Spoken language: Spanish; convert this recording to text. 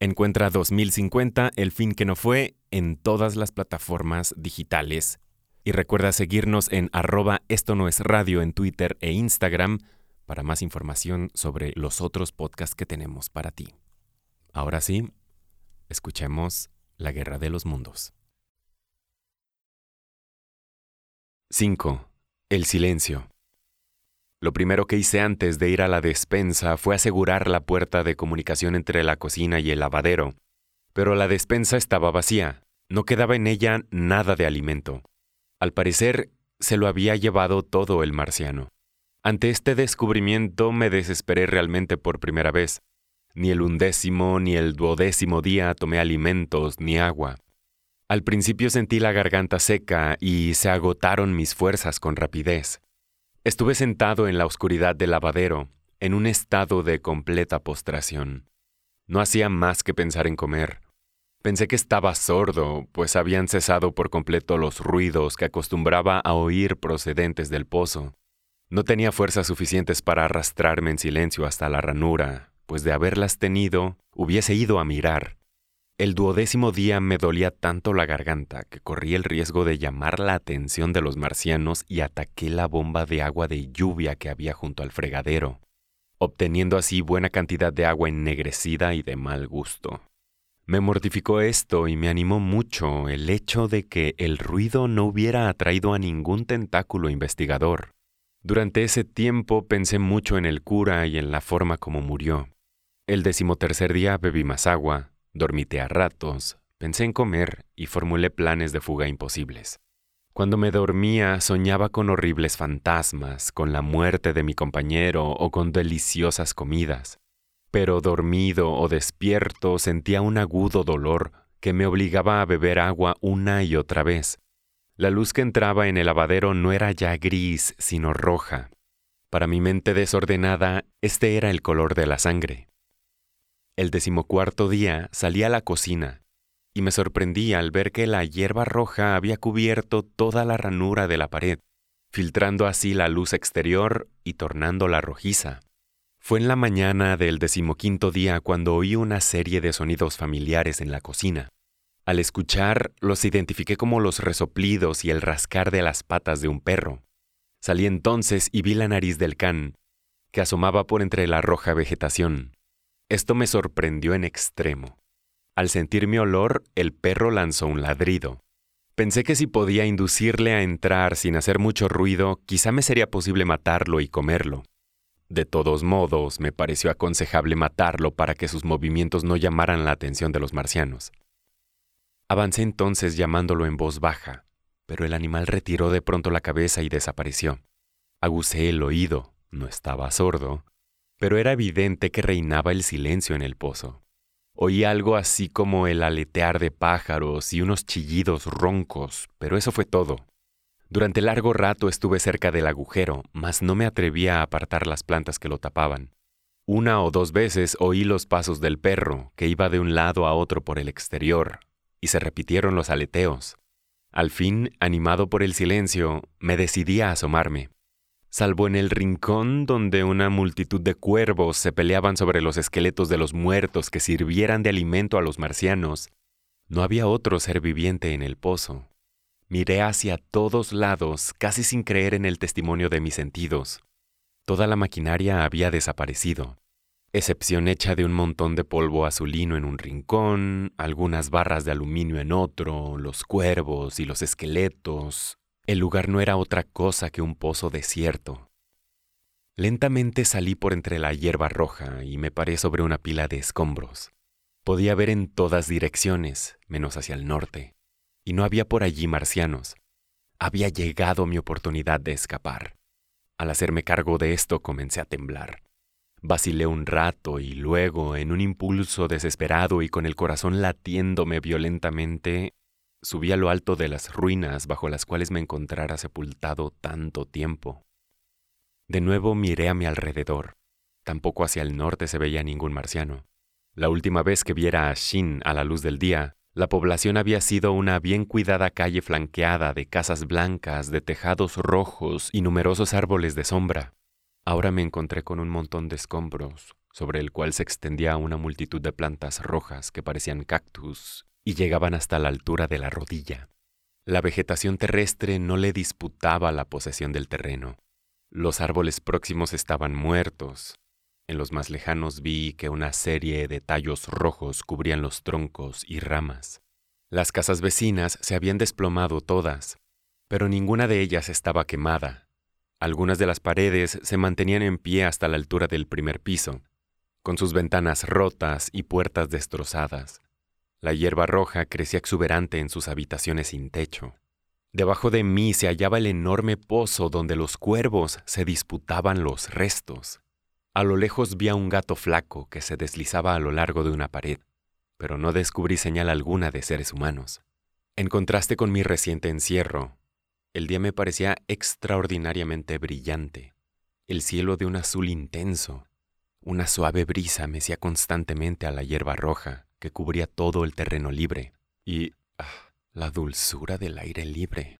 Encuentra 2050, el fin que no fue, en todas las plataformas digitales. Y recuerda seguirnos en arroba esto no es radio en Twitter e Instagram para más información sobre los otros podcasts que tenemos para ti. Ahora sí, escuchemos La Guerra de los Mundos. 5. El silencio. Lo primero que hice antes de ir a la despensa fue asegurar la puerta de comunicación entre la cocina y el lavadero. Pero la despensa estaba vacía. No quedaba en ella nada de alimento. Al parecer, se lo había llevado todo el marciano. Ante este descubrimiento me desesperé realmente por primera vez. Ni el undécimo ni el duodécimo día tomé alimentos ni agua. Al principio sentí la garganta seca y se agotaron mis fuerzas con rapidez. Estuve sentado en la oscuridad del lavadero, en un estado de completa postración. No hacía más que pensar en comer. Pensé que estaba sordo, pues habían cesado por completo los ruidos que acostumbraba a oír procedentes del pozo. No tenía fuerzas suficientes para arrastrarme en silencio hasta la ranura, pues de haberlas tenido, hubiese ido a mirar. El duodécimo día me dolía tanto la garganta que corrí el riesgo de llamar la atención de los marcianos y ataqué la bomba de agua de lluvia que había junto al fregadero, obteniendo así buena cantidad de agua ennegrecida y de mal gusto. Me mortificó esto y me animó mucho el hecho de que el ruido no hubiera atraído a ningún tentáculo investigador. Durante ese tiempo pensé mucho en el cura y en la forma como murió. El decimotercer día bebí más agua, Dormité a ratos, pensé en comer y formulé planes de fuga imposibles. Cuando me dormía soñaba con horribles fantasmas, con la muerte de mi compañero o con deliciosas comidas. Pero dormido o despierto sentía un agudo dolor que me obligaba a beber agua una y otra vez. La luz que entraba en el lavadero no era ya gris, sino roja. Para mi mente desordenada, este era el color de la sangre. El decimocuarto día salí a la cocina y me sorprendí al ver que la hierba roja había cubierto toda la ranura de la pared, filtrando así la luz exterior y tornándola rojiza. Fue en la mañana del decimoquinto día cuando oí una serie de sonidos familiares en la cocina. Al escuchar, los identifiqué como los resoplidos y el rascar de las patas de un perro. Salí entonces y vi la nariz del can, que asomaba por entre la roja vegetación. Esto me sorprendió en extremo. Al sentir mi olor, el perro lanzó un ladrido. Pensé que si podía inducirle a entrar sin hacer mucho ruido, quizá me sería posible matarlo y comerlo. De todos modos, me pareció aconsejable matarlo para que sus movimientos no llamaran la atención de los marcianos. Avancé entonces llamándolo en voz baja, pero el animal retiró de pronto la cabeza y desapareció. Agucé el oído, no estaba sordo, pero era evidente que reinaba el silencio en el pozo. Oí algo así como el aletear de pájaros y unos chillidos roncos, pero eso fue todo. Durante largo rato estuve cerca del agujero, mas no me atrevía a apartar las plantas que lo tapaban. Una o dos veces oí los pasos del perro, que iba de un lado a otro por el exterior, y se repitieron los aleteos. Al fin, animado por el silencio, me decidí a asomarme salvo en el rincón donde una multitud de cuervos se peleaban sobre los esqueletos de los muertos que sirvieran de alimento a los marcianos, no había otro ser viviente en el pozo. Miré hacia todos lados, casi sin creer en el testimonio de mis sentidos. Toda la maquinaria había desaparecido, excepción hecha de un montón de polvo azulino en un rincón, algunas barras de aluminio en otro, los cuervos y los esqueletos, el lugar no era otra cosa que un pozo desierto. Lentamente salí por entre la hierba roja y me paré sobre una pila de escombros. Podía ver en todas direcciones, menos hacia el norte, y no había por allí marcianos. Había llegado mi oportunidad de escapar. Al hacerme cargo de esto comencé a temblar. Vacilé un rato y luego, en un impulso desesperado y con el corazón latiéndome violentamente, subí a lo alto de las ruinas bajo las cuales me encontrara sepultado tanto tiempo. De nuevo miré a mi alrededor. Tampoco hacia el norte se veía ningún marciano. La última vez que viera a Shin a la luz del día, la población había sido una bien cuidada calle flanqueada de casas blancas, de tejados rojos y numerosos árboles de sombra. Ahora me encontré con un montón de escombros, sobre el cual se extendía una multitud de plantas rojas que parecían cactus y llegaban hasta la altura de la rodilla. La vegetación terrestre no le disputaba la posesión del terreno. Los árboles próximos estaban muertos. En los más lejanos vi que una serie de tallos rojos cubrían los troncos y ramas. Las casas vecinas se habían desplomado todas, pero ninguna de ellas estaba quemada. Algunas de las paredes se mantenían en pie hasta la altura del primer piso, con sus ventanas rotas y puertas destrozadas. La hierba roja crecía exuberante en sus habitaciones sin techo. Debajo de mí se hallaba el enorme pozo donde los cuervos se disputaban los restos. A lo lejos vi a un gato flaco que se deslizaba a lo largo de una pared, pero no descubrí señal alguna de seres humanos. En contraste con mi reciente encierro, el día me parecía extraordinariamente brillante, el cielo de un azul intenso, una suave brisa mecía constantemente a la hierba roja que cubría todo el terreno libre y ah, la dulzura del aire libre.